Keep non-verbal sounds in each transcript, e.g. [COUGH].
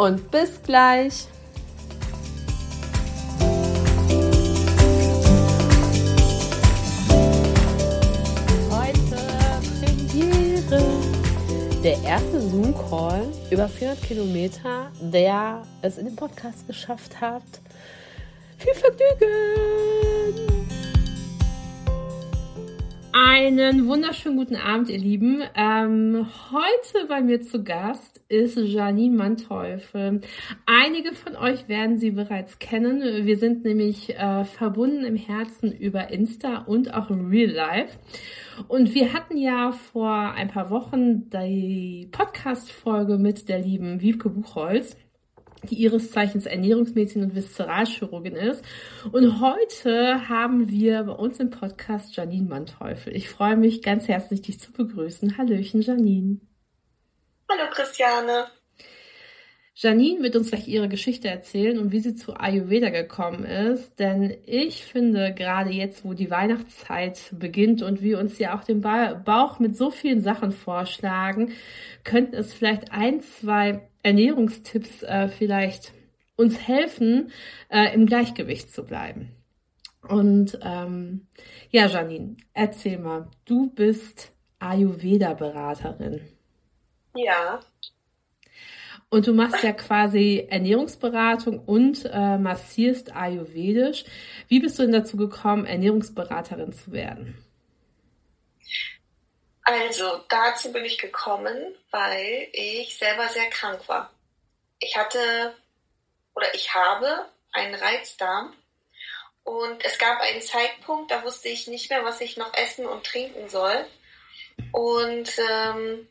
und bis gleich. Heute Premiere. Der erste Zoom-Call über 400 Kilometer, der es in den Podcast geschafft hat. Viel Vergnügen! Einen wunderschönen guten Abend, ihr Lieben. Ähm, heute bei mir zu Gast ist Janine Manteuffel. Einige von euch werden sie bereits kennen. Wir sind nämlich äh, verbunden im Herzen über Insta und auch Real Life. Und wir hatten ja vor ein paar Wochen die Podcast-Folge mit der lieben Wiebke Buchholz die ihres Zeichens Ernährungsmedizin und Viszeralchirurgin ist. Und heute haben wir bei uns im Podcast Janine Manteuffel. Ich freue mich ganz herzlich, dich zu begrüßen. Hallöchen, Janine. Hallo, Christiane. Janine wird uns gleich ihre Geschichte erzählen und wie sie zu Ayurveda gekommen ist. Denn ich finde, gerade jetzt, wo die Weihnachtszeit beginnt und wir uns ja auch den Bauch mit so vielen Sachen vorschlagen, könnten es vielleicht ein, zwei Ernährungstipps äh, vielleicht uns helfen, äh, im Gleichgewicht zu bleiben. Und ähm, ja, Janine, erzähl mal, du bist Ayurveda-Beraterin. Ja. Und du machst ja quasi Ernährungsberatung und äh, massierst ayurvedisch. Wie bist du denn dazu gekommen, Ernährungsberaterin zu werden? Also, dazu bin ich gekommen, weil ich selber sehr krank war. Ich hatte oder ich habe einen Reizdarm und es gab einen Zeitpunkt, da wusste ich nicht mehr, was ich noch essen und trinken soll. Und ähm,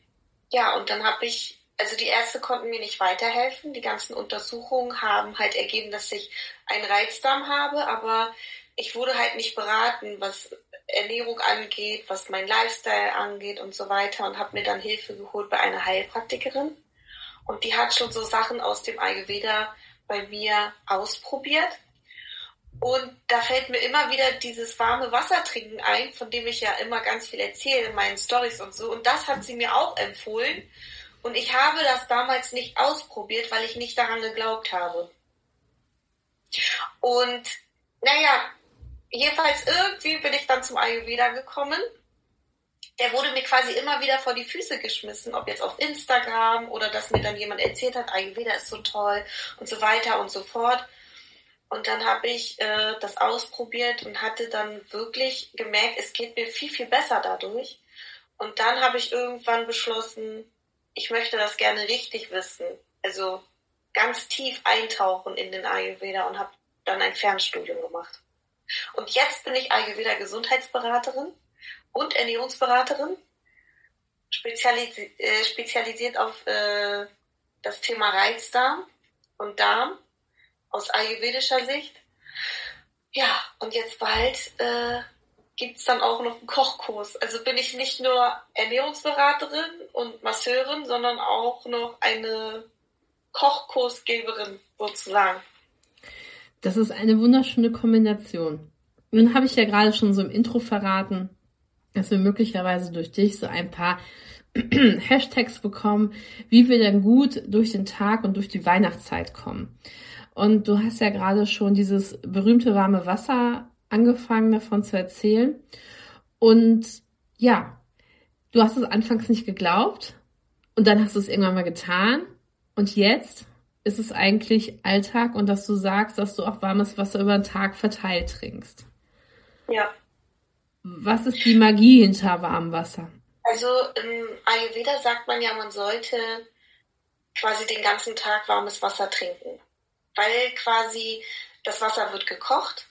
ja, und dann habe ich, also die Ärzte konnten mir nicht weiterhelfen. Die ganzen Untersuchungen haben halt ergeben, dass ich einen Reizdarm habe, aber ich wurde halt nicht beraten, was Ernährung angeht, was mein Lifestyle angeht und so weiter und habe mir dann Hilfe geholt bei einer Heilpraktikerin. Und die hat schon so Sachen aus dem Ayurveda bei mir ausprobiert. Und da fällt mir immer wieder dieses warme Wasser trinken ein, von dem ich ja immer ganz viel erzähle in meinen Stories und so. Und das hat sie mir auch empfohlen. Und ich habe das damals nicht ausprobiert, weil ich nicht daran geglaubt habe. Und naja, jedenfalls irgendwie bin ich dann zum Ayurveda gekommen. Der wurde mir quasi immer wieder vor die Füße geschmissen, ob jetzt auf Instagram oder dass mir dann jemand erzählt hat, Ayurveda ist so toll und so weiter und so fort. Und dann habe ich äh, das ausprobiert und hatte dann wirklich gemerkt, es geht mir viel, viel besser dadurch. Und dann habe ich irgendwann beschlossen, ich möchte das gerne richtig wissen. Also ganz tief eintauchen in den Ayurveda und habe dann ein Fernstudium gemacht. Und jetzt bin ich Ayurveda Gesundheitsberaterin und Ernährungsberaterin, spezialisi äh, spezialisiert auf äh, das Thema Reizdarm und Darm aus ayurvedischer Sicht. Ja, und jetzt bald äh, gibt dann auch noch einen Kochkurs. Also bin ich nicht nur Ernährungsberaterin und Masseurin, sondern auch noch eine Kochkursgeberin sozusagen. Das ist eine wunderschöne Kombination. Nun habe ich ja gerade schon so im Intro verraten, dass wir möglicherweise durch dich so ein paar [CLEARS THROAT] Hashtags bekommen, wie wir denn gut durch den Tag und durch die Weihnachtszeit kommen. Und du hast ja gerade schon dieses berühmte warme Wasser angefangen davon zu erzählen. Und ja, du hast es anfangs nicht geglaubt und dann hast du es irgendwann mal getan. Und jetzt ist es eigentlich Alltag und dass du sagst, dass du auch warmes Wasser über den Tag verteilt trinkst. Ja. Was ist die Magie hinter warmem Wasser? Also im Ayurveda sagt man ja, man sollte quasi den ganzen Tag warmes Wasser trinken, weil quasi das Wasser wird gekocht,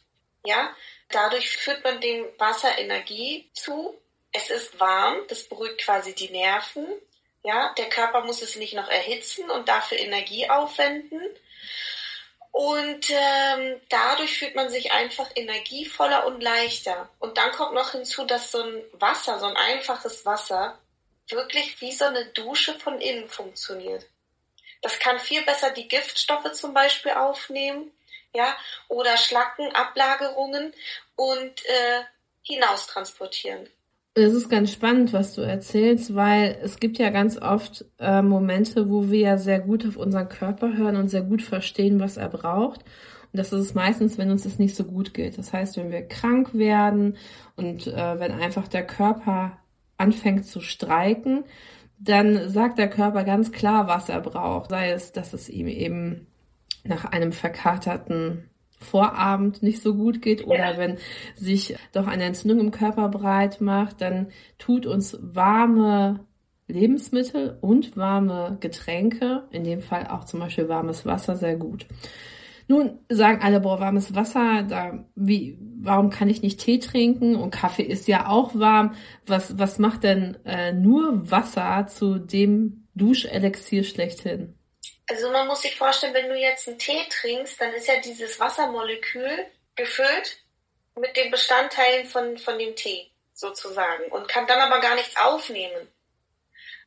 ja. Dadurch führt man dem Wasser Energie zu. Es ist warm, das beruhigt quasi die Nerven ja, der Körper muss es nicht noch erhitzen und dafür Energie aufwenden. Und ähm, dadurch fühlt man sich einfach energievoller und leichter. Und dann kommt noch hinzu, dass so ein Wasser, so ein einfaches Wasser, wirklich wie so eine Dusche von innen funktioniert. Das kann viel besser die Giftstoffe zum Beispiel aufnehmen, ja, oder Schlacken, Ablagerungen und äh, hinaus transportieren. Es ist ganz spannend, was du erzählst, weil es gibt ja ganz oft äh, Momente, wo wir ja sehr gut auf unseren Körper hören und sehr gut verstehen, was er braucht. Und das ist es meistens, wenn uns es nicht so gut geht. Das heißt, wenn wir krank werden und äh, wenn einfach der Körper anfängt zu streiken, dann sagt der Körper ganz klar, was er braucht. Sei es, dass es ihm eben nach einem verkaterten Vorabend nicht so gut geht oder ja. wenn sich doch eine Entzündung im Körper breit macht, dann tut uns warme Lebensmittel und warme Getränke, in dem Fall auch zum Beispiel warmes Wasser, sehr gut. Nun sagen alle, boah, warmes Wasser, da, wie, warum kann ich nicht Tee trinken? Und Kaffee ist ja auch warm. Was, was macht denn äh, nur Wasser zu dem Duschelixier schlechthin? Also man muss sich vorstellen, wenn du jetzt einen Tee trinkst, dann ist ja dieses Wassermolekül gefüllt mit den Bestandteilen von, von dem Tee sozusagen und kann dann aber gar nichts aufnehmen.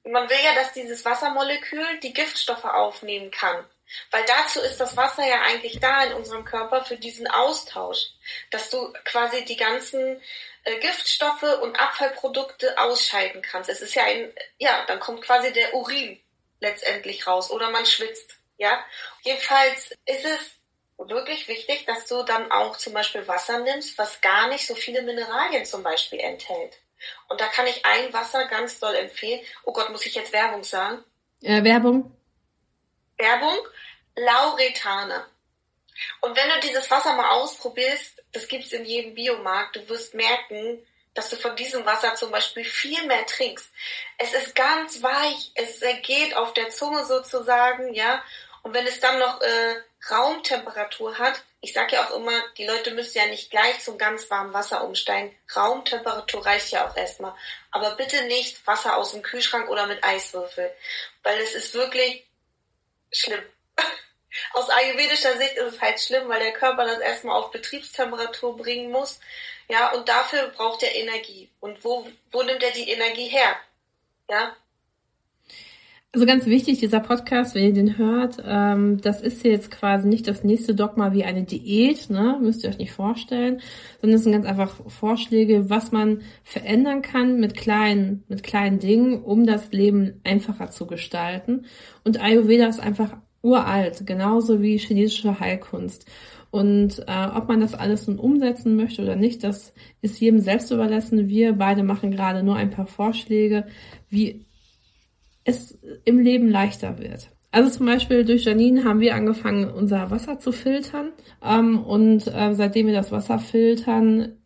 Und man will ja, dass dieses Wassermolekül die Giftstoffe aufnehmen kann. Weil dazu ist das Wasser ja eigentlich da in unserem Körper für diesen Austausch, dass du quasi die ganzen äh, Giftstoffe und Abfallprodukte ausscheiden kannst. Es ist ja ein, ja, dann kommt quasi der Urin letztendlich raus oder man schwitzt. Ja, jedenfalls ist es wirklich wichtig, dass du dann auch zum Beispiel Wasser nimmst, was gar nicht so viele Mineralien zum Beispiel enthält. Und da kann ich ein Wasser ganz doll empfehlen. Oh Gott, muss ich jetzt Werbung sagen? Äh, Werbung. Werbung. Lauretane. Und wenn du dieses Wasser mal ausprobierst, das gibt's in jedem Biomarkt, du wirst merken, dass du von diesem Wasser zum Beispiel viel mehr trinkst. Es ist ganz weich, es geht auf der Zunge sozusagen, ja. Und wenn es dann noch äh, Raumtemperatur hat, ich sage ja auch immer, die Leute müssen ja nicht gleich zum ganz warmen Wasser umsteigen. Raumtemperatur reicht ja auch erstmal. Aber bitte nicht Wasser aus dem Kühlschrank oder mit Eiswürfel, weil es ist wirklich schlimm. [LAUGHS] Aus ayurvedischer Sicht ist es halt schlimm, weil der Körper das erstmal auf Betriebstemperatur bringen muss. Ja, und dafür braucht er Energie. Und wo, wo nimmt er die Energie her? Ja. Also ganz wichtig, dieser Podcast, wenn ihr den hört, ähm, das ist jetzt quasi nicht das nächste Dogma wie eine Diät, ne? müsst ihr euch nicht vorstellen, sondern es sind ganz einfach Vorschläge, was man verändern kann mit kleinen, mit kleinen Dingen, um das Leben einfacher zu gestalten. Und Ayurveda ist einfach uralt, genauso wie chinesische Heilkunst. Und äh, ob man das alles nun umsetzen möchte oder nicht, das ist jedem selbst überlassen. Wir beide machen gerade nur ein paar Vorschläge, wie es im Leben leichter wird. Also zum Beispiel durch Janine haben wir angefangen, unser Wasser zu filtern. Ähm, und äh, seitdem wir das Wasser filtern,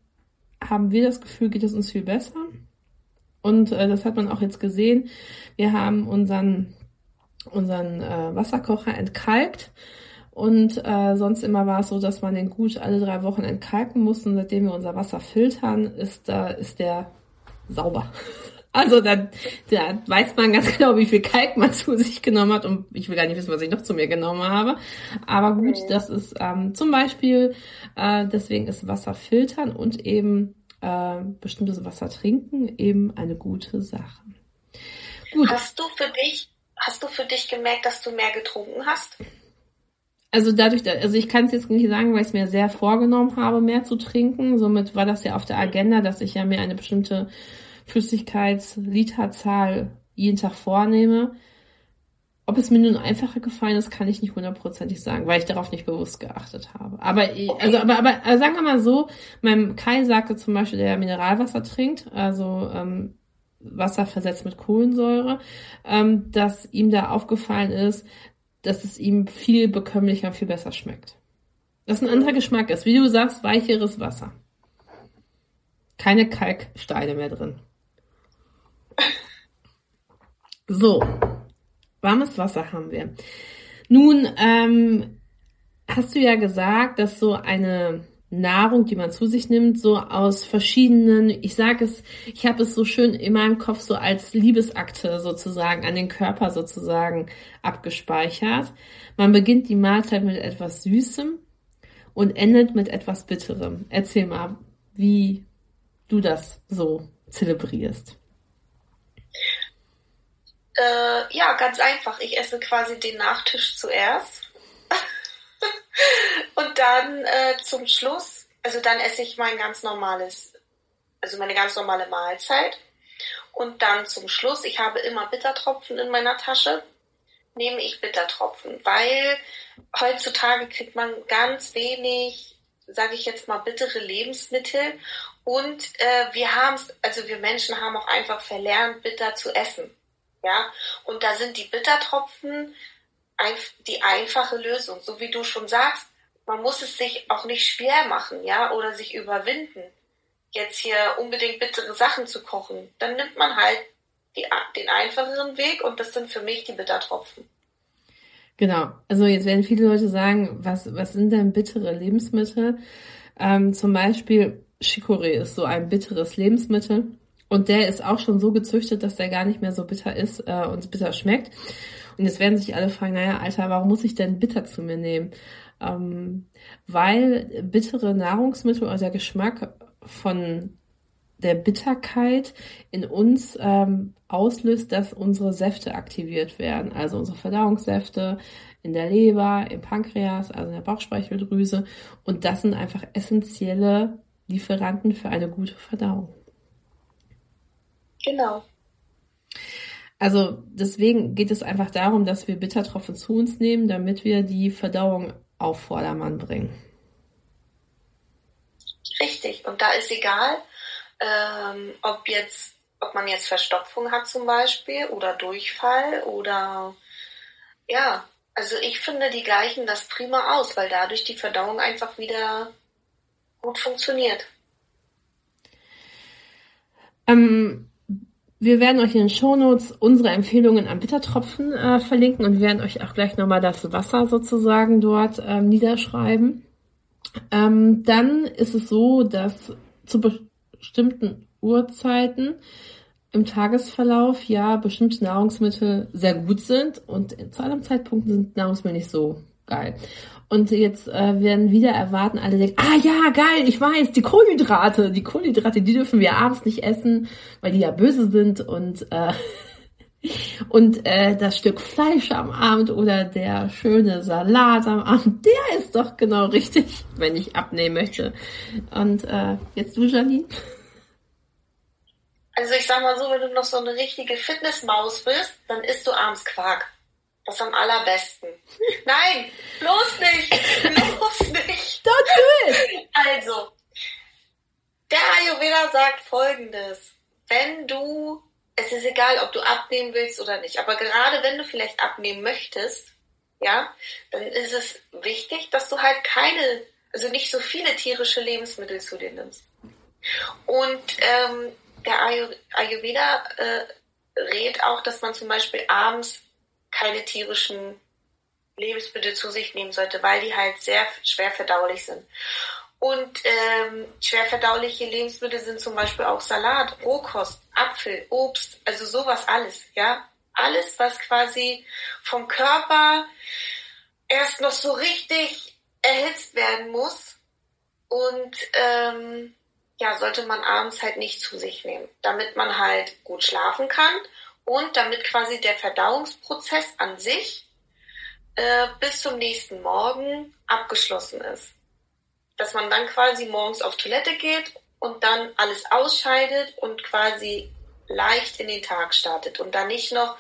haben wir das Gefühl, geht es uns viel besser. Und äh, das hat man auch jetzt gesehen. Wir haben unseren, unseren äh, Wasserkocher entkalkt und äh, sonst immer war es so, dass man den gut alle drei Wochen entkalken musste. Und seitdem wir unser Wasser filtern, ist, äh, ist der sauber. [LAUGHS] Also da, da weiß man ganz genau, wie viel Kalk man zu sich genommen hat. Und ich will gar nicht wissen, was ich noch zu mir genommen habe. Aber gut, das ist ähm, zum Beispiel, äh, deswegen ist Wasser filtern und eben äh, bestimmtes Wasser trinken eben eine gute Sache. Gut. Hast du für dich, hast du für dich gemerkt, dass du mehr getrunken hast? Also dadurch, also ich kann es jetzt nicht sagen, weil ich es mir sehr vorgenommen habe, mehr zu trinken. Somit war das ja auf der Agenda, dass ich ja mir eine bestimmte Flüssigkeitsliterzahl jeden Tag vornehme. Ob es mir nun einfacher gefallen ist, kann ich nicht hundertprozentig sagen, weil ich darauf nicht bewusst geachtet habe. Aber also aber aber also sagen wir mal so, meinem Kai sagte zum Beispiel, der Mineralwasser trinkt, also ähm, Wasser versetzt mit Kohlensäure, ähm, dass ihm da aufgefallen ist, dass es ihm viel bekömmlicher, viel besser schmeckt. Dass ein anderer Geschmack ist. Wie du sagst, weicheres Wasser. Keine Kalksteine mehr drin. So, warmes Wasser haben wir. Nun, ähm, hast du ja gesagt, dass so eine Nahrung, die man zu sich nimmt, so aus verschiedenen, ich sage es, ich habe es so schön in meinem Kopf so als Liebesakte sozusagen an den Körper sozusagen abgespeichert. Man beginnt die Mahlzeit mit etwas Süßem und endet mit etwas Bitterem. Erzähl mal, wie du das so zelebrierst. Äh, ja, ganz einfach. Ich esse quasi den Nachtisch zuerst und dann äh, zum Schluss, also dann esse ich mein ganz normales, also meine ganz normale Mahlzeit. Und dann zum Schluss, ich habe immer Bittertropfen in meiner Tasche, nehme ich Bittertropfen, weil heutzutage kriegt man ganz wenig, sage ich jetzt mal, bittere Lebensmittel. Und äh, wir haben also wir Menschen haben auch einfach verlernt, bitter zu essen. Ja, und da sind die Bittertropfen die einfache Lösung. So wie du schon sagst, man muss es sich auch nicht schwer machen, ja, oder sich überwinden, jetzt hier unbedingt bittere Sachen zu kochen. Dann nimmt man halt die, den einfacheren Weg und das sind für mich die Bittertropfen. Genau. Also jetzt werden viele Leute sagen, was, was sind denn bittere Lebensmittel? Ähm, zum Beispiel Chicorée ist so ein bitteres Lebensmittel und der ist auch schon so gezüchtet, dass der gar nicht mehr so bitter ist äh, und bitter schmeckt. Und jetzt werden sich alle fragen, naja, Alter, warum muss ich denn bitter zu mir nehmen? Ähm, weil bittere Nahrungsmittel oder der Geschmack von der Bitterkeit in uns ähm, auslöst, dass unsere Säfte aktiviert werden. Also unsere Verdauungssäfte in der Leber, im Pankreas, also in der Bauchspeicheldrüse. Und das sind einfach essentielle Lieferanten für eine gute Verdauung. Genau. Also deswegen geht es einfach darum, dass wir Bittertropfen zu uns nehmen, damit wir die Verdauung auf Vordermann bringen. Richtig. Und da ist egal, ähm, ob jetzt, ob man jetzt Verstopfung hat zum Beispiel oder Durchfall oder ja, also ich finde, die gleichen das prima aus, weil dadurch die Verdauung einfach wieder gut funktioniert. Ähm, wir werden euch in den Shownotes unsere Empfehlungen an Bittertropfen äh, verlinken und werden euch auch gleich nochmal das Wasser sozusagen dort ähm, niederschreiben. Ähm, dann ist es so, dass zu bestimmten Uhrzeiten im Tagesverlauf ja bestimmte Nahrungsmittel sehr gut sind und zu anderen Zeitpunkten sind Nahrungsmittel nicht so geil. Und jetzt äh, werden wieder erwarten, alle denken, ah ja, geil, ich weiß, die Kohlenhydrate, die Kohlenhydrate, die dürfen wir abends nicht essen, weil die ja böse sind und äh, [LAUGHS] und äh, das Stück Fleisch am Abend oder der schöne Salat am Abend, der ist doch genau richtig, wenn ich abnehmen möchte. Und äh, jetzt du, Janine? Also ich sag mal so, wenn du noch so eine richtige Fitnessmaus bist, dann isst du abends Quark. Das am allerbesten. Nein, bloß nicht. Bloß nicht. Don't do it. Also, der Ayurveda sagt folgendes. Wenn du, es ist egal, ob du abnehmen willst oder nicht, aber gerade wenn du vielleicht abnehmen möchtest, ja, dann ist es wichtig, dass du halt keine, also nicht so viele tierische Lebensmittel zu dir nimmst. Und ähm, der Ayurveda äh, rät auch, dass man zum Beispiel abends keine tierischen Lebensmittel zu sich nehmen sollte, weil die halt sehr schwer verdaulich sind. Und ähm, schwer verdauliche Lebensmittel sind zum Beispiel auch Salat, Rohkost, Apfel, Obst, also sowas alles, ja. Alles, was quasi vom Körper erst noch so richtig erhitzt werden muss. Und ähm, ja, sollte man abends halt nicht zu sich nehmen, damit man halt gut schlafen kann und damit quasi der Verdauungsprozess an sich äh, bis zum nächsten Morgen abgeschlossen ist. Dass man dann quasi morgens auf Toilette geht und dann alles ausscheidet und quasi leicht in den Tag startet und dann nicht noch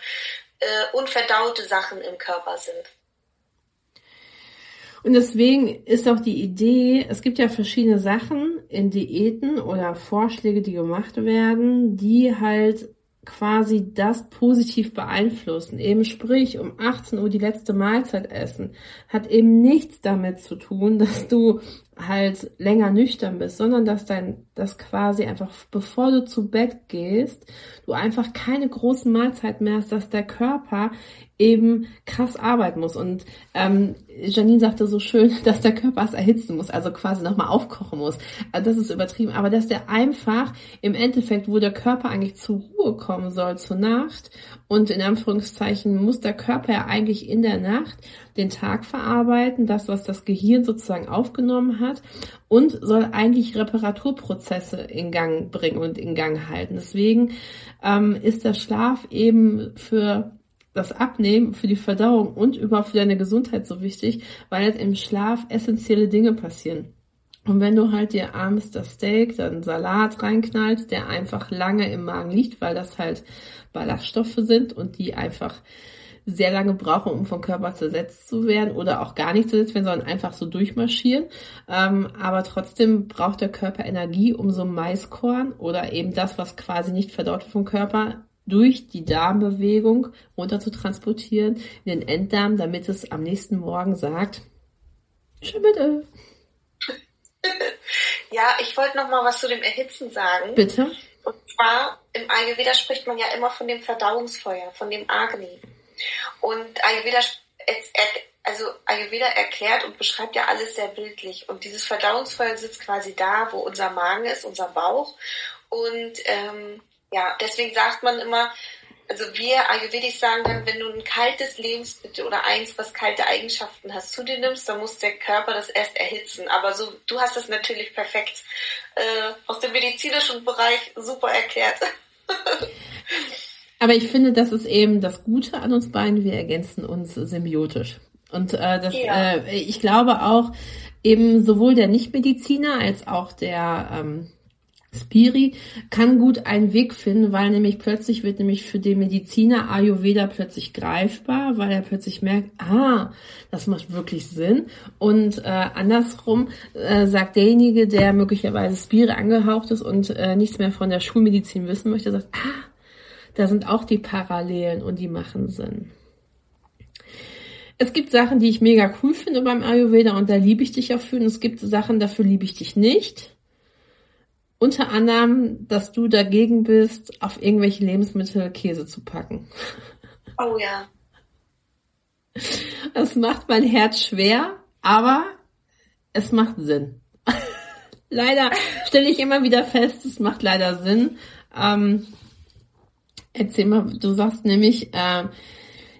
äh, unverdaute Sachen im Körper sind. Und deswegen ist auch die Idee, es gibt ja verschiedene Sachen in Diäten oder Vorschläge, die gemacht werden, die halt quasi das positiv beeinflussen. Eben sprich, um 18 Uhr die letzte Mahlzeit essen, hat eben nichts damit zu tun, dass du halt länger nüchtern bist, sondern dass dein, das quasi einfach, bevor du zu Bett gehst, du einfach keine großen Mahlzeiten mehr hast, dass der Körper eben krass arbeiten muss. Und ähm, Janine sagte so schön, [LAUGHS] dass der Körper es erhitzen muss, also quasi nochmal aufkochen muss. Also das ist übertrieben, aber dass der einfach im Endeffekt, wo der Körper eigentlich zur Ruhe kommen soll, zur Nacht, und in Anführungszeichen muss der Körper ja eigentlich in der Nacht den Tag verarbeiten, das, was das Gehirn sozusagen aufgenommen hat, und soll eigentlich Reparaturprozesse in Gang bringen und in Gang halten. Deswegen ähm, ist der Schlaf eben für das Abnehmen, für die Verdauung und überhaupt für deine Gesundheit so wichtig, weil halt im Schlaf essentielle Dinge passieren. Und wenn du halt dir abends das Steak, dann Salat reinknallst, der einfach lange im Magen liegt, weil das halt Ballaststoffe sind und die einfach sehr lange brauchen, um vom Körper zersetzt zu werden oder auch gar nicht zersetzt werden, sondern einfach so durchmarschieren. Ähm, aber trotzdem braucht der Körper Energie, um so Maiskorn oder eben das, was quasi nicht verdaut wird vom Körper, durch die Darmbewegung runter zu transportieren in den Enddarm, damit es am nächsten Morgen sagt, schon bitte. [LAUGHS] Ja, ich wollte noch mal was zu dem Erhitzen sagen. Bitte. Und zwar im Ayurveda spricht man ja immer von dem Verdauungsfeuer, von dem Agni. Und Ayurveda, also Ayurveda erklärt und beschreibt ja alles sehr bildlich. Und dieses Verdauungsfeuer sitzt quasi da, wo unser Magen ist, unser Bauch. Und ähm, ja, deswegen sagt man immer, also wir Ayurvedisch sagen dann, wenn du ein kaltes Lebensmittel oder eins, was kalte Eigenschaften hast, zu dir nimmst, dann muss der Körper das erst erhitzen. Aber so, du hast es natürlich perfekt äh, aus dem medizinischen Bereich super erklärt. [LAUGHS] Aber ich finde, das ist eben das Gute an uns beiden. Wir ergänzen uns symbiotisch. Und äh, das, ja. äh, ich glaube auch eben sowohl der Nichtmediziner als auch der ähm, Spiri kann gut einen Weg finden, weil nämlich plötzlich wird nämlich für den Mediziner Ayurveda plötzlich greifbar, weil er plötzlich merkt, ah, das macht wirklich Sinn. Und äh, andersrum äh, sagt derjenige, der möglicherweise Spiri angehaucht ist und äh, nichts mehr von der Schulmedizin wissen möchte, sagt, ah, da sind auch die Parallelen und die machen Sinn. Es gibt Sachen, die ich mega cool finde beim Ayurveda und da liebe ich dich auch für. Und es gibt Sachen, dafür liebe ich dich nicht. Unter anderem, dass du dagegen bist, auf irgendwelche Lebensmittel Käse zu packen. Oh ja. Das macht mein Herz schwer, aber es macht Sinn. [LAUGHS] leider stelle ich immer wieder fest, es macht leider Sinn. Ähm, erzähl mal, du sagst nämlich, äh,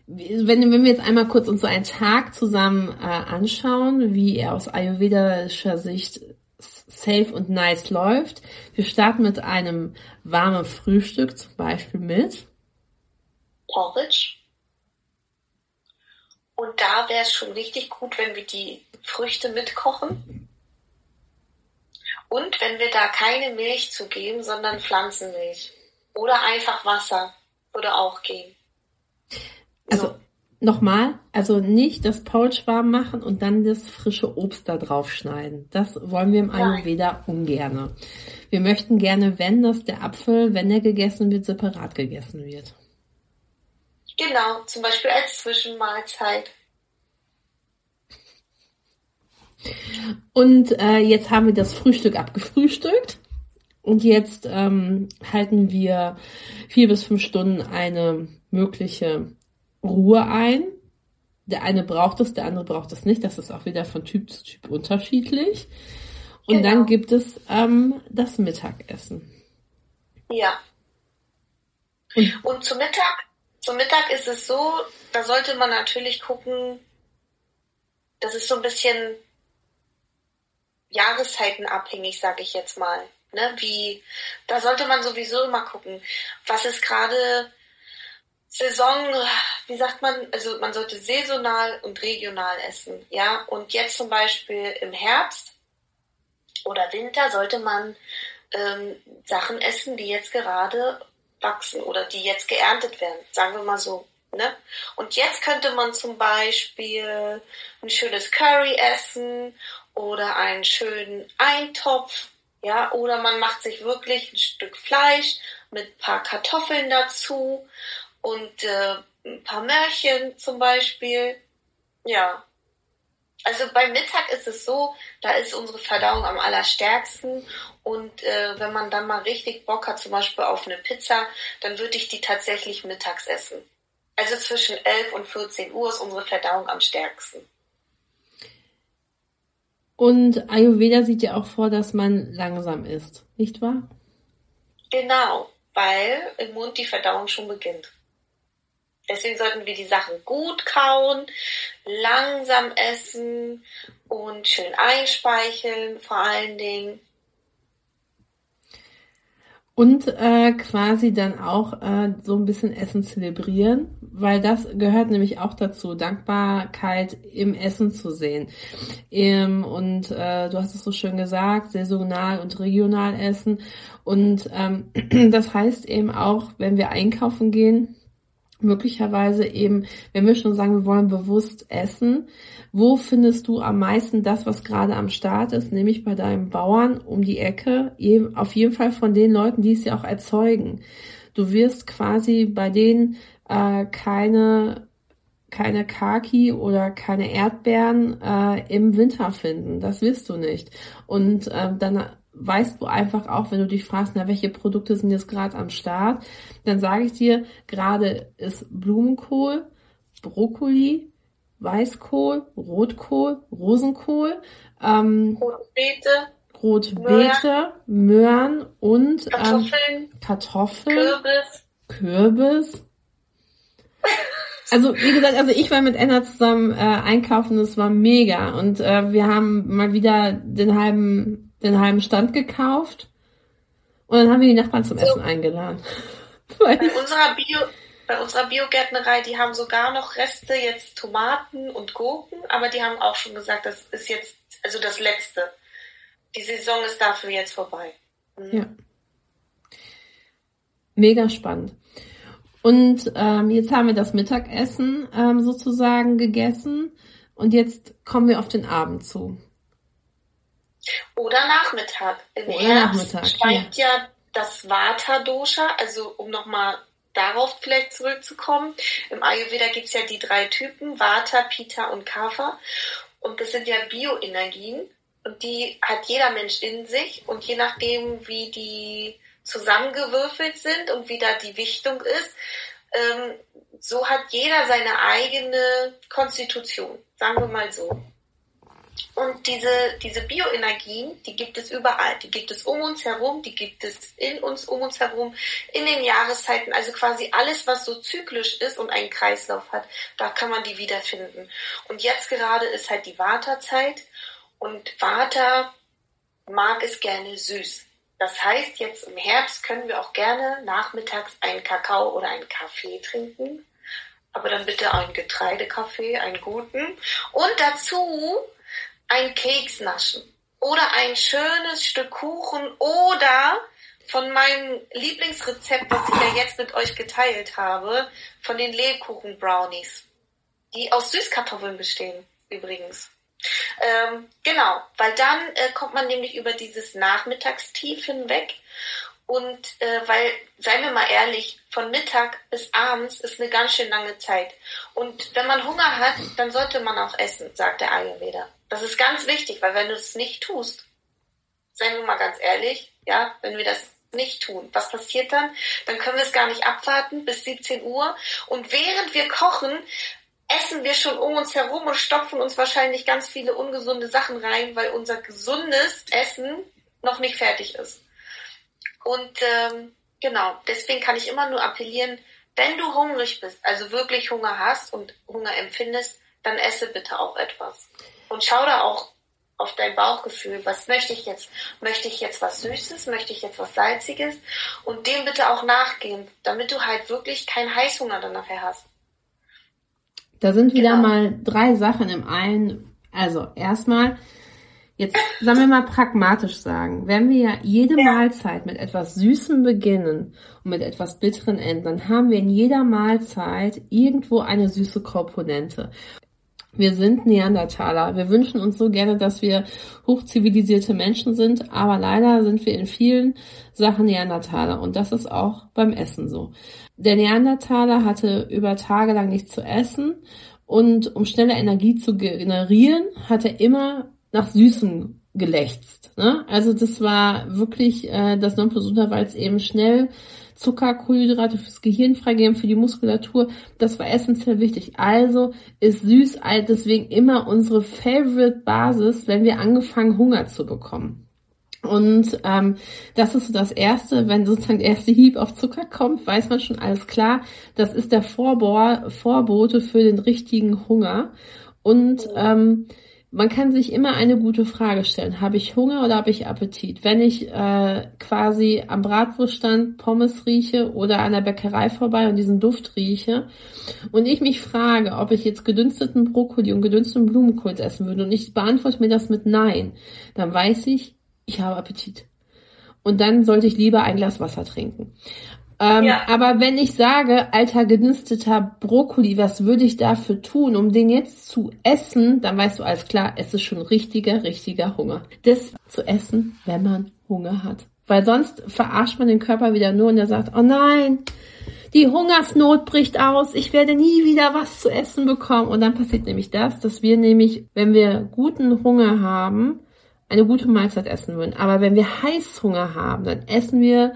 wenn, wenn wir jetzt einmal kurz uns so einen Tag zusammen äh, anschauen, wie er aus ayurvedischer Sicht safe und nice läuft. Wir starten mit einem warmen Frühstück, zum Beispiel mit Porridge. Und da wäre es schon richtig gut, wenn wir die Früchte mitkochen. Und wenn wir da keine Milch zugeben, sondern Pflanzenmilch. Oder einfach Wasser würde auch gehen. Also so nochmal, also nicht das Porridge warm machen und dann das frische Obst da drauf schneiden. Das wollen wir im Ayurveda ungerne. Wir möchten gerne, wenn das der Apfel, wenn er gegessen wird, separat gegessen wird. Genau, zum Beispiel als Zwischenmahlzeit. Und äh, jetzt haben wir das Frühstück abgefrühstückt. Und jetzt ähm, halten wir vier bis fünf Stunden eine mögliche Ruhe ein. Der eine braucht es, der andere braucht es nicht. Das ist auch wieder von Typ zu Typ unterschiedlich. Und genau. dann gibt es ähm, das Mittagessen. Ja. Und, Und zum Mittag, zum Mittag ist es so, da sollte man natürlich gucken, das ist so ein bisschen jahreszeitenabhängig, sage ich jetzt mal. Ne, wie, da sollte man sowieso immer gucken, was ist gerade Saison, wie sagt man, also man sollte saisonal und regional essen, ja. Und jetzt zum Beispiel im Herbst oder Winter sollte man ähm, Sachen essen, die jetzt gerade wachsen oder die jetzt geerntet werden, sagen wir mal so. Ne? Und jetzt könnte man zum Beispiel ein schönes Curry essen oder einen schönen Eintopf, ja, oder man macht sich wirklich ein Stück Fleisch mit ein paar Kartoffeln dazu und äh, ein paar Märchen zum Beispiel. Ja. Also beim Mittag ist es so, da ist unsere Verdauung am allerstärksten und äh, wenn man dann mal richtig Bock hat, zum Beispiel auf eine Pizza, dann würde ich die tatsächlich mittags essen. Also zwischen 11 und 14 Uhr ist unsere Verdauung am stärksten. Und Ayurveda sieht ja auch vor, dass man langsam isst, nicht wahr? Genau, weil im Mund die Verdauung schon beginnt. Deswegen sollten wir die Sachen gut kauen, langsam essen und schön einspeicheln vor allen Dingen. Und äh, quasi dann auch äh, so ein bisschen Essen zelebrieren, weil das gehört nämlich auch dazu, Dankbarkeit im Essen zu sehen. Ähm, und äh, du hast es so schön gesagt, saisonal und regional essen. Und ähm, [CLEARS THROAT] das heißt eben auch, wenn wir einkaufen gehen, möglicherweise eben, wenn wir schon sagen, wir wollen bewusst essen, wo findest du am meisten das, was gerade am Start ist, nämlich bei deinem Bauern um die Ecke, auf jeden Fall von den Leuten, die es ja auch erzeugen. Du wirst quasi bei denen äh, keine keine Kaki oder keine Erdbeeren äh, im Winter finden. Das wirst du nicht. Und äh, dann weißt du einfach auch, wenn du dich fragst, na, welche Produkte sind jetzt gerade am Start, dann sage ich dir, gerade ist Blumenkohl, Brokkoli, Weißkohl, Rotkohl, Rosenkohl, ähm, Rotbeete, Rotbeete, Möhren, Möhren und Kartoffeln, ähm, Kartoffeln, Kürbis. Kürbis. Also wie gesagt, also ich war mit Anna zusammen äh, einkaufen, das war mega und äh, wir haben mal wieder den halben den halben Stand gekauft und dann haben wir die Nachbarn zum Essen eingeladen. [LAUGHS] bei unserer Bio, bei unserer Biogärtnerei, die haben sogar noch Reste, jetzt Tomaten und Gurken, aber die haben auch schon gesagt, das ist jetzt, also das letzte. Die Saison ist dafür jetzt vorbei. Mhm. Ja. Mega spannend. Und ähm, jetzt haben wir das Mittagessen ähm, sozusagen gegessen und jetzt kommen wir auf den Abend zu. Oder Nachmittag. Im Oder Herbst Nachmittag, steigt ja. ja das Vata-Dosha, also um nochmal darauf vielleicht zurückzukommen. Im Ayurveda gibt es ja die drei Typen, Vata, Pitta und Kapha. Und das sind ja Bioenergien. Und die hat jeder Mensch in sich. Und je nachdem, wie die zusammengewürfelt sind und wie da die Wichtung ist, ähm, so hat jeder seine eigene Konstitution. Sagen wir mal so. Und diese, diese Bioenergien, die gibt es überall. Die gibt es um uns herum, die gibt es in uns, um uns herum, in den Jahreszeiten. Also quasi alles, was so zyklisch ist und einen Kreislauf hat, da kann man die wiederfinden. Und jetzt gerade ist halt die Vata-Zeit. Und Vata mag es gerne süß. Das heißt, jetzt im Herbst können wir auch gerne nachmittags einen Kakao oder einen Kaffee trinken. Aber dann bitte einen Getreidekaffee, einen guten. Und dazu ein Keks naschen oder ein schönes Stück Kuchen oder von meinem Lieblingsrezept, was ich ja jetzt mit euch geteilt habe, von den Lebkuchen-Brownies, die aus Süßkartoffeln bestehen, übrigens. Ähm, genau, weil dann äh, kommt man nämlich über dieses Nachmittagstief hinweg und äh, weil, seien wir mal ehrlich, von Mittag bis abends ist eine ganz schön lange Zeit. Und wenn man Hunger hat, dann sollte man auch essen, sagt der Ayurveda. Das ist ganz wichtig, weil wenn du es nicht tust, seien wir mal ganz ehrlich, ja, wenn wir das nicht tun, was passiert dann? Dann können wir es gar nicht abwarten bis 17 Uhr. Und während wir kochen, essen wir schon um uns herum und stopfen uns wahrscheinlich ganz viele ungesunde Sachen rein, weil unser gesundes Essen noch nicht fertig ist. Und ähm, genau, deswegen kann ich immer nur appellieren, wenn du hungrig bist, also wirklich Hunger hast und Hunger empfindest, dann esse bitte auch etwas. Und schau da auch auf dein Bauchgefühl. Was möchte ich jetzt? Möchte ich jetzt was Süßes? Möchte ich jetzt was Salziges? Und dem bitte auch nachgehen, damit du halt wirklich keinen Heißhunger dann nachher hast. Da sind wieder genau. mal drei Sachen im einen. Also erstmal, jetzt sagen wir mal pragmatisch sagen, wenn wir ja jede ja. Mahlzeit mit etwas Süßem beginnen und mit etwas Bitteren enden, dann haben wir in jeder Mahlzeit irgendwo eine süße Komponente. Wir sind Neandertaler. Wir wünschen uns so gerne, dass wir hochzivilisierte Menschen sind, aber leider sind wir in vielen Sachen Neandertaler und das ist auch beim Essen so. Der Neandertaler hatte über Tage lang nichts zu essen Und um schnelle Energie zu generieren, hat er immer nach Süßem gelächzt. Ne? Also das war wirklich äh, das Nonplusultra, weil es eben schnell Zucker, Kohlenhydrate fürs Gehirn freigeben, für die Muskulatur. Das war essentiell wichtig. Also ist süß deswegen immer unsere Favorite Basis, wenn wir angefangen Hunger zu bekommen. Und ähm, das ist so das Erste, wenn sozusagen der erste Hieb auf Zucker kommt, weiß man schon alles klar. Das ist der Vorbor Vorbote für den richtigen Hunger. Und ähm, man kann sich immer eine gute Frage stellen. Habe ich Hunger oder habe ich Appetit? Wenn ich äh, quasi am Bratwurststand Pommes rieche oder an der Bäckerei vorbei und diesen Duft rieche und ich mich frage, ob ich jetzt gedünsteten Brokkoli und gedünsteten Blumenkohl essen würde und ich beantworte mir das mit Nein, dann weiß ich, ich habe Appetit. Und dann sollte ich lieber ein Glas Wasser trinken. Ähm, ja. Aber wenn ich sage, alter genüsteter Brokkoli, was würde ich dafür tun, um den jetzt zu essen, dann weißt du alles klar, es ist schon richtiger, richtiger Hunger. Das zu essen, wenn man Hunger hat. Weil sonst verarscht man den Körper wieder nur und er sagt, oh nein, die Hungersnot bricht aus, ich werde nie wieder was zu essen bekommen. Und dann passiert nämlich das, dass wir nämlich, wenn wir guten Hunger haben, eine gute Mahlzeit essen würden. Aber wenn wir Heißhunger haben, dann essen wir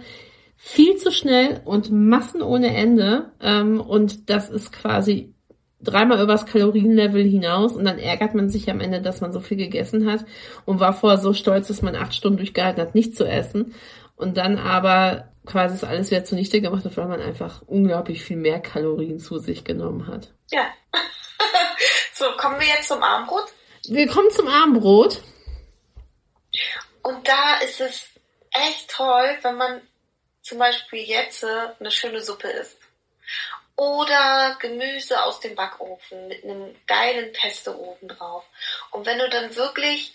viel zu schnell und Massen ohne Ende. Ähm, und das ist quasi dreimal übers Kalorienlevel hinaus und dann ärgert man sich am Ende, dass man so viel gegessen hat und war vorher so stolz, dass man acht Stunden durchgehalten hat, nicht zu essen und dann aber quasi das alles wieder zunichte gemacht hat, weil man einfach unglaublich viel mehr Kalorien zu sich genommen hat. Ja. [LAUGHS] so, kommen wir jetzt zum Armbrot? Wir kommen zum Armbrot. Und da ist es echt toll, wenn man zum Beispiel jetzt eine schöne Suppe isst. Oder Gemüse aus dem Backofen mit einem geilen Pesto oben drauf. Und wenn du dann wirklich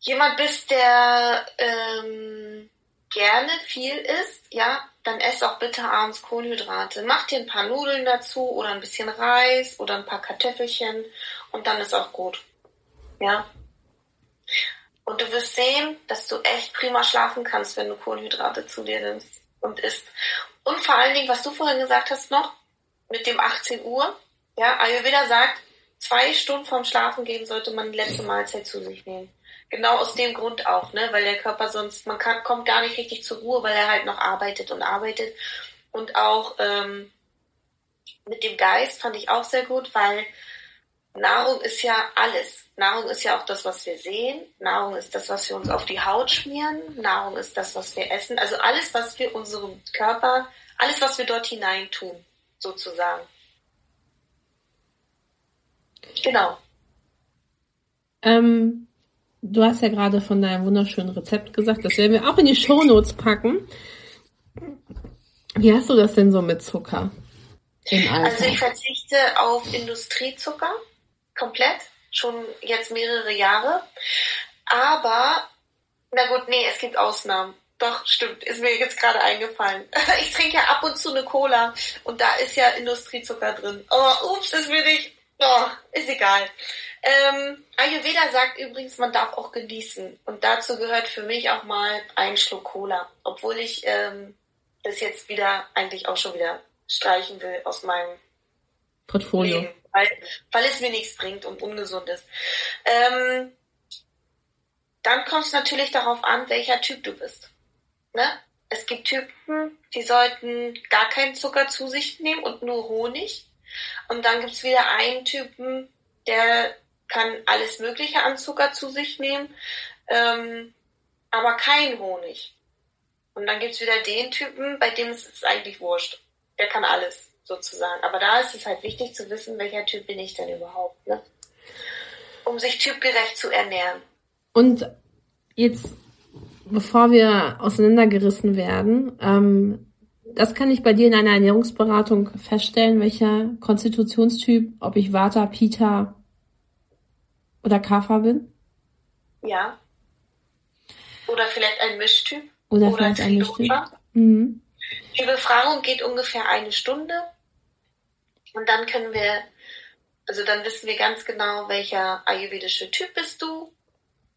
jemand bist, der ähm, gerne viel isst, ja, dann ess auch bitte abends Kohlenhydrate. Mach dir ein paar Nudeln dazu oder ein bisschen Reis oder ein paar Kartoffelchen und dann ist auch gut. Ja. Und du wirst sehen, dass du echt prima schlafen kannst, wenn du Kohlenhydrate zu dir nimmst und isst. Und vor allen Dingen, was du vorhin gesagt hast noch, mit dem 18 Uhr, ja, Ayurveda sagt, zwei Stunden vorm Schlafen gehen sollte man die letzte Mahlzeit zu sich nehmen. Genau aus dem Grund auch, ne, weil der Körper sonst, man kann, kommt gar nicht richtig zur Ruhe, weil er halt noch arbeitet und arbeitet. Und auch ähm, mit dem Geist fand ich auch sehr gut, weil Nahrung ist ja alles. Nahrung ist ja auch das, was wir sehen. Nahrung ist das, was wir uns auf die Haut schmieren. Nahrung ist das, was wir essen. Also alles, was wir unserem Körper, alles, was wir dort hinein tun, sozusagen. Genau. Ähm, du hast ja gerade von deinem wunderschönen Rezept gesagt, das werden wir auch in die Shownotes packen. Wie hast du das denn so mit Zucker? Also ich verzichte auf Industriezucker komplett, schon jetzt mehrere Jahre. Aber, na gut, nee, es gibt Ausnahmen. Doch, stimmt, ist mir jetzt gerade eingefallen. [LAUGHS] Ich trinke ja ab und zu eine Cola und da ist ja Industriezucker drin. Oh, ups, ist mir nicht. Oh, ist egal. Ähm, Ayurveda sagt übrigens, man darf auch genießen. Und dazu gehört für mich auch mal ein Schluck Cola. Obwohl ich ähm, das jetzt wieder eigentlich auch schon wieder streichen will aus meinem Portfolio. Leben weil, weil es mir nichts bringt und ungesund ist. Ähm, dann kommt es natürlich darauf an, welcher Typ du bist. Ne? Es gibt Typen, die sollten gar keinen Zucker zu sich nehmen und nur Honig. Und dann gibt es wieder einen Typen, der kann alles Mögliche an Zucker zu sich nehmen, ähm, aber kein Honig. Und dann gibt es wieder den Typen, bei dem ist es eigentlich wurscht. Der kann alles sozusagen. Aber da ist es halt wichtig zu wissen, welcher Typ bin ich denn überhaupt, ne? um sich typgerecht zu ernähren. Und jetzt, bevor wir auseinandergerissen werden, ähm, das kann ich bei dir in einer Ernährungsberatung feststellen, welcher Konstitutionstyp, ob ich Vata, Pita oder Kapha bin? Ja. Oder vielleicht ein Mischtyp. Oder, oder vielleicht ein Mischtyp. Mhm. Die Befragung geht ungefähr eine Stunde. Und dann können wir, also dann wissen wir ganz genau, welcher ayurvedische Typ bist du.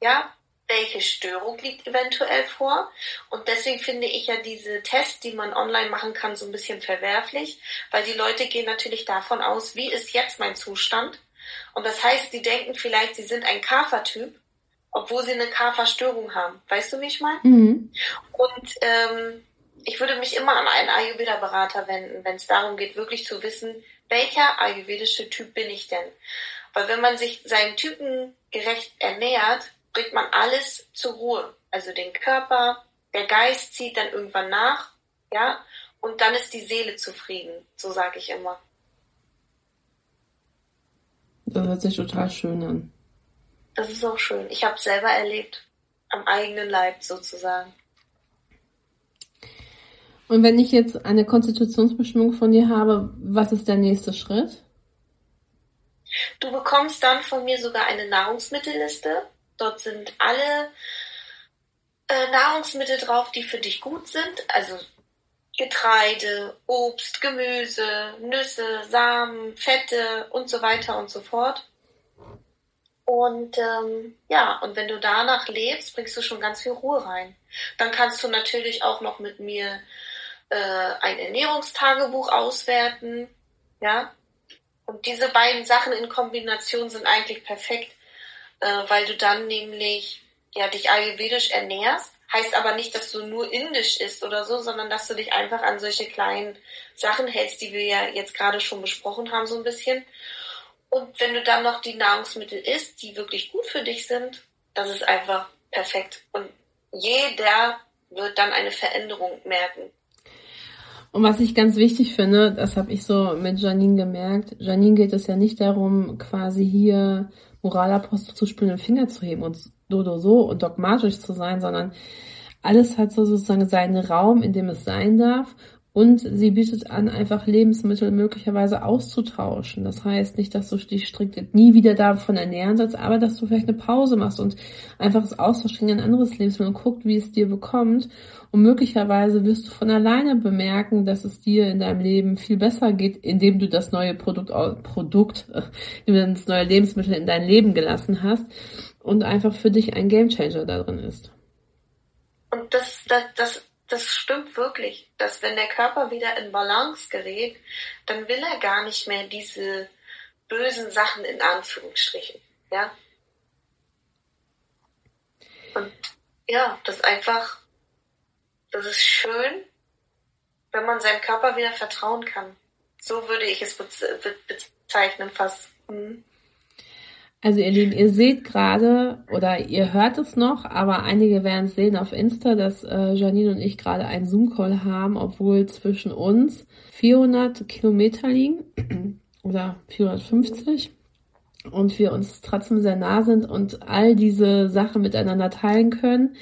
Ja, welche Störung liegt eventuell vor. Und deswegen finde ich ja diese Tests, die man online machen kann, so ein bisschen verwerflich, weil die Leute gehen natürlich davon aus, wie ist jetzt mein Zustand? Und das heißt, sie denken vielleicht, sie sind ein Kafertyp, obwohl sie eine Kaferstörung haben. Weißt du, wie ich meine? Mhm. Und ähm, ich würde mich immer an einen Ayurveda-Berater wenden, wenn es darum geht, wirklich zu wissen, welcher ayurvedische Typ bin ich denn? Weil wenn man sich seinen Typen gerecht ernährt, bringt man alles zur Ruhe. Also den Körper, der Geist zieht dann irgendwann nach, ja, und dann ist die Seele zufrieden, so sage ich immer. Das hört sich total schön an. Das ist auch schön. Ich habe es selber erlebt, am eigenen Leib sozusagen. Und wenn ich jetzt eine Konstitutionsbestimmung von dir habe, was ist der nächste Schritt? Du bekommst dann von mir sogar eine Nahrungsmittelliste. Dort sind alle äh, Nahrungsmittel drauf, die für dich gut sind. Also Getreide, Obst, Gemüse, Nüsse, Samen, Fette und so weiter und so fort. Und ähm, ja, und wenn du danach lebst, bringst du schon ganz viel Ruhe rein. Dann kannst du natürlich auch noch mit mir äh, ein Ernährungstagebuch auswerten, ja. Und diese beiden Sachen in Kombination sind eigentlich perfekt, äh, weil du dann nämlich ja dich ayurvedisch ernährst Heißt aber nicht, dass du nur indisch isst oder so, sondern dass du dich einfach an solche kleinen Sachen hältst, die wir ja jetzt gerade schon besprochen haben, so ein bisschen. Und wenn du dann noch die Nahrungsmittel isst, die wirklich gut für dich sind, das ist einfach perfekt. Und jeder wird dann eine Veränderung merken. Und was ich ganz wichtig finde, das habe ich so mit Janine gemerkt, Janine geht es ja nicht darum, quasi hier Moralapostel zu spielen und Finger zu heben und so, so und dogmatisch zu sein, sondern alles hat so sozusagen seinen Raum, in dem es sein darf. Und sie bietet an, einfach Lebensmittel möglicherweise auszutauschen. Das heißt nicht, dass du dich strikt nie wieder davon ernähren sollst, aber dass du vielleicht eine Pause machst und einfach es austauschen in ein anderes Lebensmittel und guckt, wie es dir bekommt. Und möglicherweise wirst du von alleine bemerken, dass es dir in deinem Leben viel besser geht, indem du das neue Produkt, Produkt, du das neue Lebensmittel in dein Leben gelassen hast und einfach für dich ein Gamechanger da drin ist. Und das, das, das, das stimmt wirklich, dass wenn der Körper wieder in Balance gerät, dann will er gar nicht mehr diese bösen Sachen in Anführungsstrichen, ja. Und ja, das ist einfach, das ist schön, wenn man seinem Körper wieder vertrauen kann. So würde ich es bezeichnen fast. Mhm. Also ihr Lieben, ihr seht gerade oder ihr hört es noch, aber einige werden es sehen auf Insta, dass äh, Janine und ich gerade einen Zoom-Call haben, obwohl zwischen uns 400 Kilometer liegen [CLEARS THROAT] oder 450 und wir uns trotzdem sehr nah sind und all diese Sachen miteinander teilen können.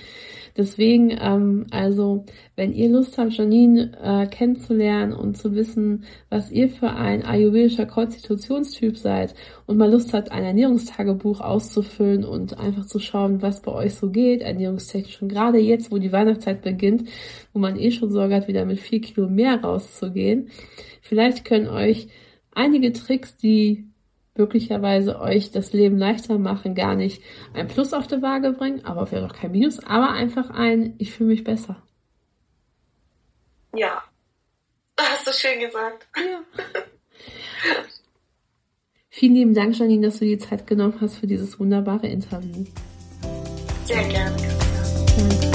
Deswegen, ähm, also, wenn ihr Lust habt, Janine äh, kennenzulernen und zu wissen, was ihr für ein ayurvedischer Konstitutionstyp seid und mal Lust habt, ein Ernährungstagebuch auszufüllen und einfach zu schauen, was bei euch so geht, ernährungstechnisch. Und gerade jetzt, wo die Weihnachtszeit beginnt, wo man eh schon Sorge hat, wieder mit vier Kilo mehr rauszugehen, vielleicht können euch einige Tricks, die möglicherweise euch das Leben leichter machen, gar nicht ein Plus auf der Waage bringen, aber vielleicht auch kein Minus, aber einfach ein, ich fühle mich besser. Ja, [LAUGHS] hast du schön gesagt. Ja. Vielen lieben Dank, Janine, dass du die Zeit genommen hast für dieses wunderbare Interview. Sehr gerne. Danke.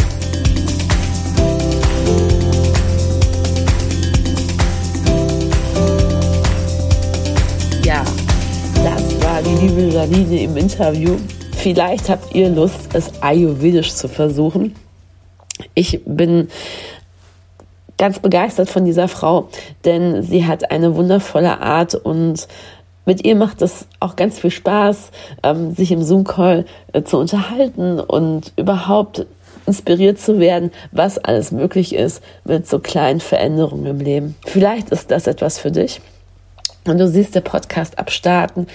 Die liebe Janine im Interview. Vielleicht habt ihr Lust, es ayurvedisch zu versuchen. Ich bin ganz begeistert von dieser Frau, denn sie hat eine wundervolle Art und mit ihr macht es auch ganz viel Spaß, ähm, sich im Zoom-Call äh, zu unterhalten und überhaupt inspiriert zu werden, was alles möglich ist mit so kleinen Veränderungen im Leben. Vielleicht ist das etwas für dich. Und du siehst der Podcast abstarten,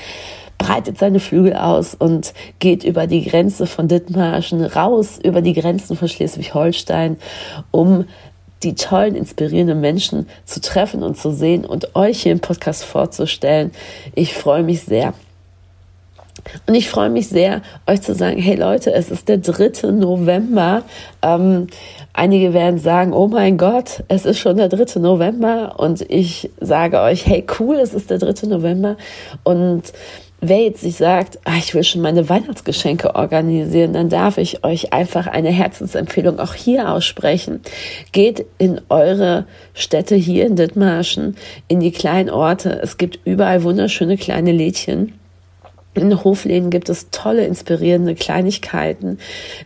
breitet seine Flügel aus und geht über die Grenze von Dithmarschen raus, über die Grenzen von Schleswig-Holstein, um die tollen, inspirierenden Menschen zu treffen und zu sehen und euch hier im Podcast vorzustellen. Ich freue mich sehr. Und ich freue mich sehr, euch zu sagen, hey Leute, es ist der 3. November. Ähm, einige werden sagen, oh mein Gott, es ist schon der 3. November. Und ich sage euch, hey cool, es ist der 3. November. Und wer jetzt sich sagt, ah, ich will schon meine Weihnachtsgeschenke organisieren, dann darf ich euch einfach eine Herzensempfehlung auch hier aussprechen. Geht in eure Städte hier in Dithmarschen, in die kleinen Orte. Es gibt überall wunderschöne kleine Lädchen in Hofläden gibt es tolle, inspirierende Kleinigkeiten.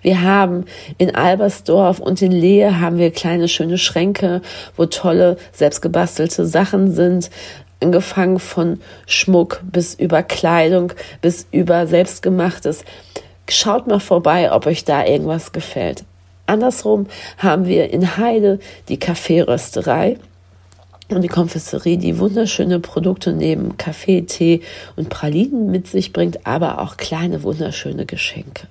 Wir haben in Albersdorf und in Lehe haben wir kleine, schöne Schränke, wo tolle, selbstgebastelte Sachen sind. Angefangen von Schmuck bis über Kleidung, bis über selbstgemachtes. Schaut mal vorbei, ob euch da irgendwas gefällt. Andersrum haben wir in Heide die Kaffeerösterei und die Konfessorie, die wunderschöne Produkte neben Kaffee, Tee und Pralinen mit sich bringt, aber auch kleine wunderschöne Geschenke.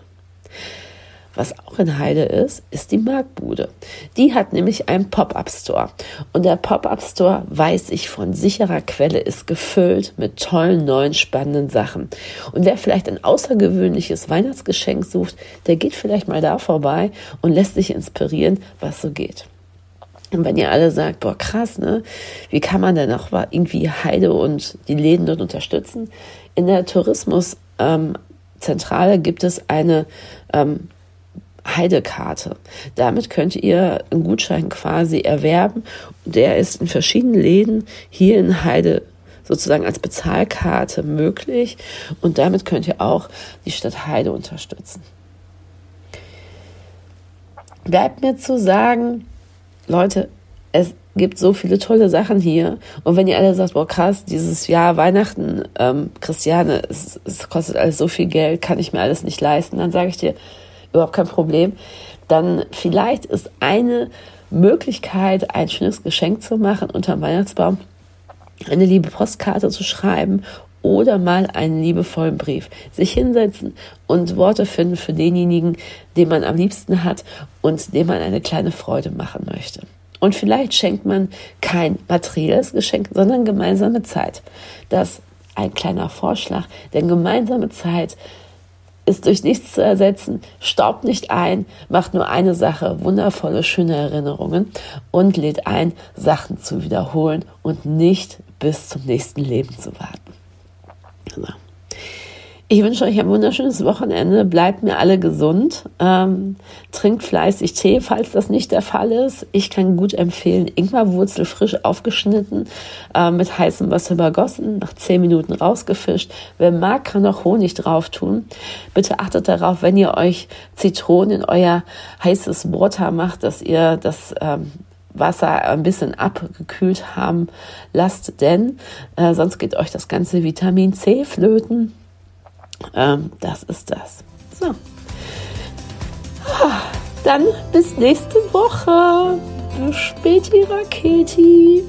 Was auch in Heide ist, ist die Marktbude. Die hat nämlich einen Pop-up-Store. Und der Pop-up-Store, weiß ich von sicherer Quelle, ist gefüllt mit tollen, neuen, spannenden Sachen. Und wer vielleicht ein außergewöhnliches Weihnachtsgeschenk sucht, der geht vielleicht mal da vorbei und lässt sich inspirieren, was so geht. Und wenn ihr alle sagt, boah, krass, ne? Wie kann man denn auch irgendwie Heide und die Läden dort unterstützen? In der Tourismuszentrale ähm, gibt es eine ähm, Heidekarte. Damit könnt ihr einen Gutschein quasi erwerben. Der ist in verschiedenen Läden hier in Heide sozusagen als Bezahlkarte möglich. Und damit könnt ihr auch die Stadt Heide unterstützen. Bleibt mir zu sagen, Leute, es gibt so viele tolle Sachen hier. Und wenn ihr alle sagt, boah, krass, dieses Jahr Weihnachten, ähm, Christiane, es, es kostet alles so viel Geld, kann ich mir alles nicht leisten, dann sage ich dir, überhaupt kein Problem. Dann vielleicht ist eine Möglichkeit, ein schönes Geschenk zu machen unter dem Weihnachtsbaum, eine liebe Postkarte zu schreiben oder mal einen liebevollen Brief. Sich hinsetzen und Worte finden für denjenigen, den man am liebsten hat und dem man eine kleine Freude machen möchte. Und vielleicht schenkt man kein materielles Geschenk, sondern gemeinsame Zeit. Das ein kleiner Vorschlag, denn gemeinsame Zeit ist durch nichts zu ersetzen, staubt nicht ein, macht nur eine Sache, wundervolle, schöne Erinnerungen und lädt ein, Sachen zu wiederholen und nicht bis zum nächsten Leben zu warten. Genau. Ich wünsche euch ein wunderschönes Wochenende. Bleibt mir alle gesund. Ähm, trinkt fleißig Tee, falls das nicht der Fall ist. Ich kann gut empfehlen, Ingwerwurzel frisch aufgeschnitten, äh, mit heißem Wasser übergossen, nach 10 Minuten rausgefischt. Wer mag, kann noch Honig drauf tun. Bitte achtet darauf, wenn ihr euch Zitronen in euer heißes Water macht, dass ihr das ähm, Wasser ein bisschen abgekühlt haben lasst, denn äh, sonst geht euch das ganze Vitamin C flöten. Ähm, das ist das. So. Dann bis nächste Woche. Späti, Raketi.